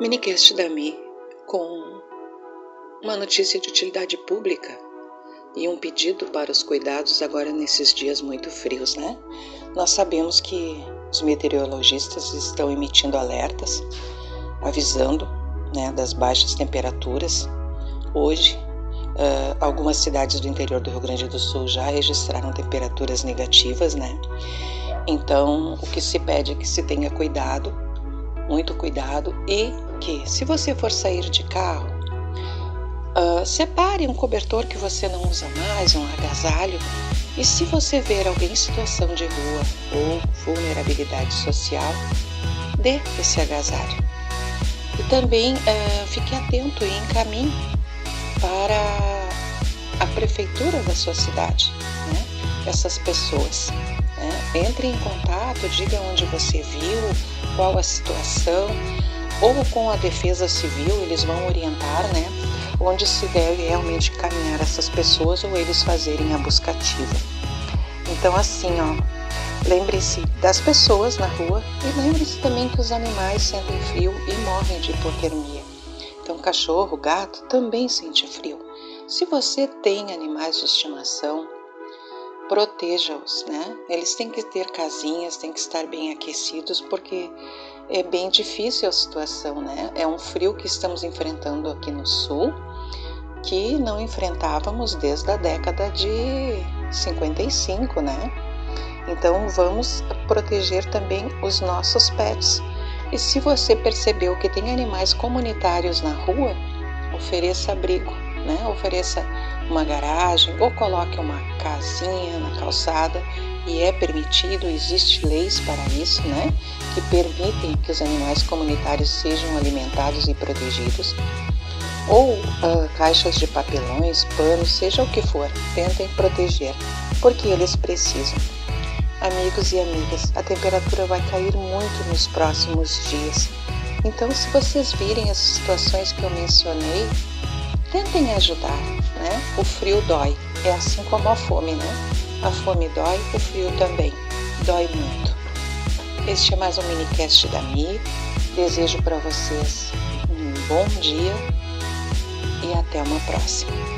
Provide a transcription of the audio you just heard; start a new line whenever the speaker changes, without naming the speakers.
Minicast da Mi com uma notícia de utilidade pública e um pedido para os cuidados agora nesses dias muito frios, né? Nós sabemos que os meteorologistas estão emitindo alertas, avisando né, das baixas temperaturas. Hoje, uh, algumas cidades do interior do Rio Grande do Sul já registraram temperaturas negativas, né? Então, o que se pede é que se tenha cuidado, muito cuidado e que, se você for sair de carro, uh, separe um cobertor que você não usa mais, um agasalho. E se você ver alguém em situação de rua ou vulnerabilidade social, dê esse agasalho. E também uh, fique atento e encaminhe para a prefeitura da sua cidade, né? essas pessoas. Né? Entre em contato, diga onde você viu, qual a situação, ou com a defesa civil, eles vão orientar, né, onde se deve realmente caminhar essas pessoas ou eles fazerem a busca ativa. Então, assim, ó, lembre-se das pessoas na rua e lembre-se também que os animais sentem frio e morrem de hipotermia. Então, cachorro, gato também sente frio. Se você tem animais de estimação, proteja-os, né? Eles têm que ter casinhas, têm que estar bem aquecidos, porque é bem difícil a situação, né? É um frio que estamos enfrentando aqui no sul que não enfrentávamos desde a década de 55, né? Então vamos proteger também os nossos pets. E se você percebeu que tem animais comunitários na rua, ofereça abrigo, né? Ofereça uma garagem ou coloque uma casinha na calçada e é permitido, existe leis para isso, né? Que permitem que os animais comunitários sejam alimentados e protegidos. Ou uh, caixas de papelões, panos, seja o que for, tentem proteger, porque eles precisam. Amigos e amigas, a temperatura vai cair muito nos próximos dias. Então, se vocês virem as situações que eu mencionei, tentem ajudar, né? O frio dói, é assim como a fome, né? A fome dói, o frio também. Dói muito. Este é mais um minicast da Mi. Desejo para vocês um bom dia e até uma próxima.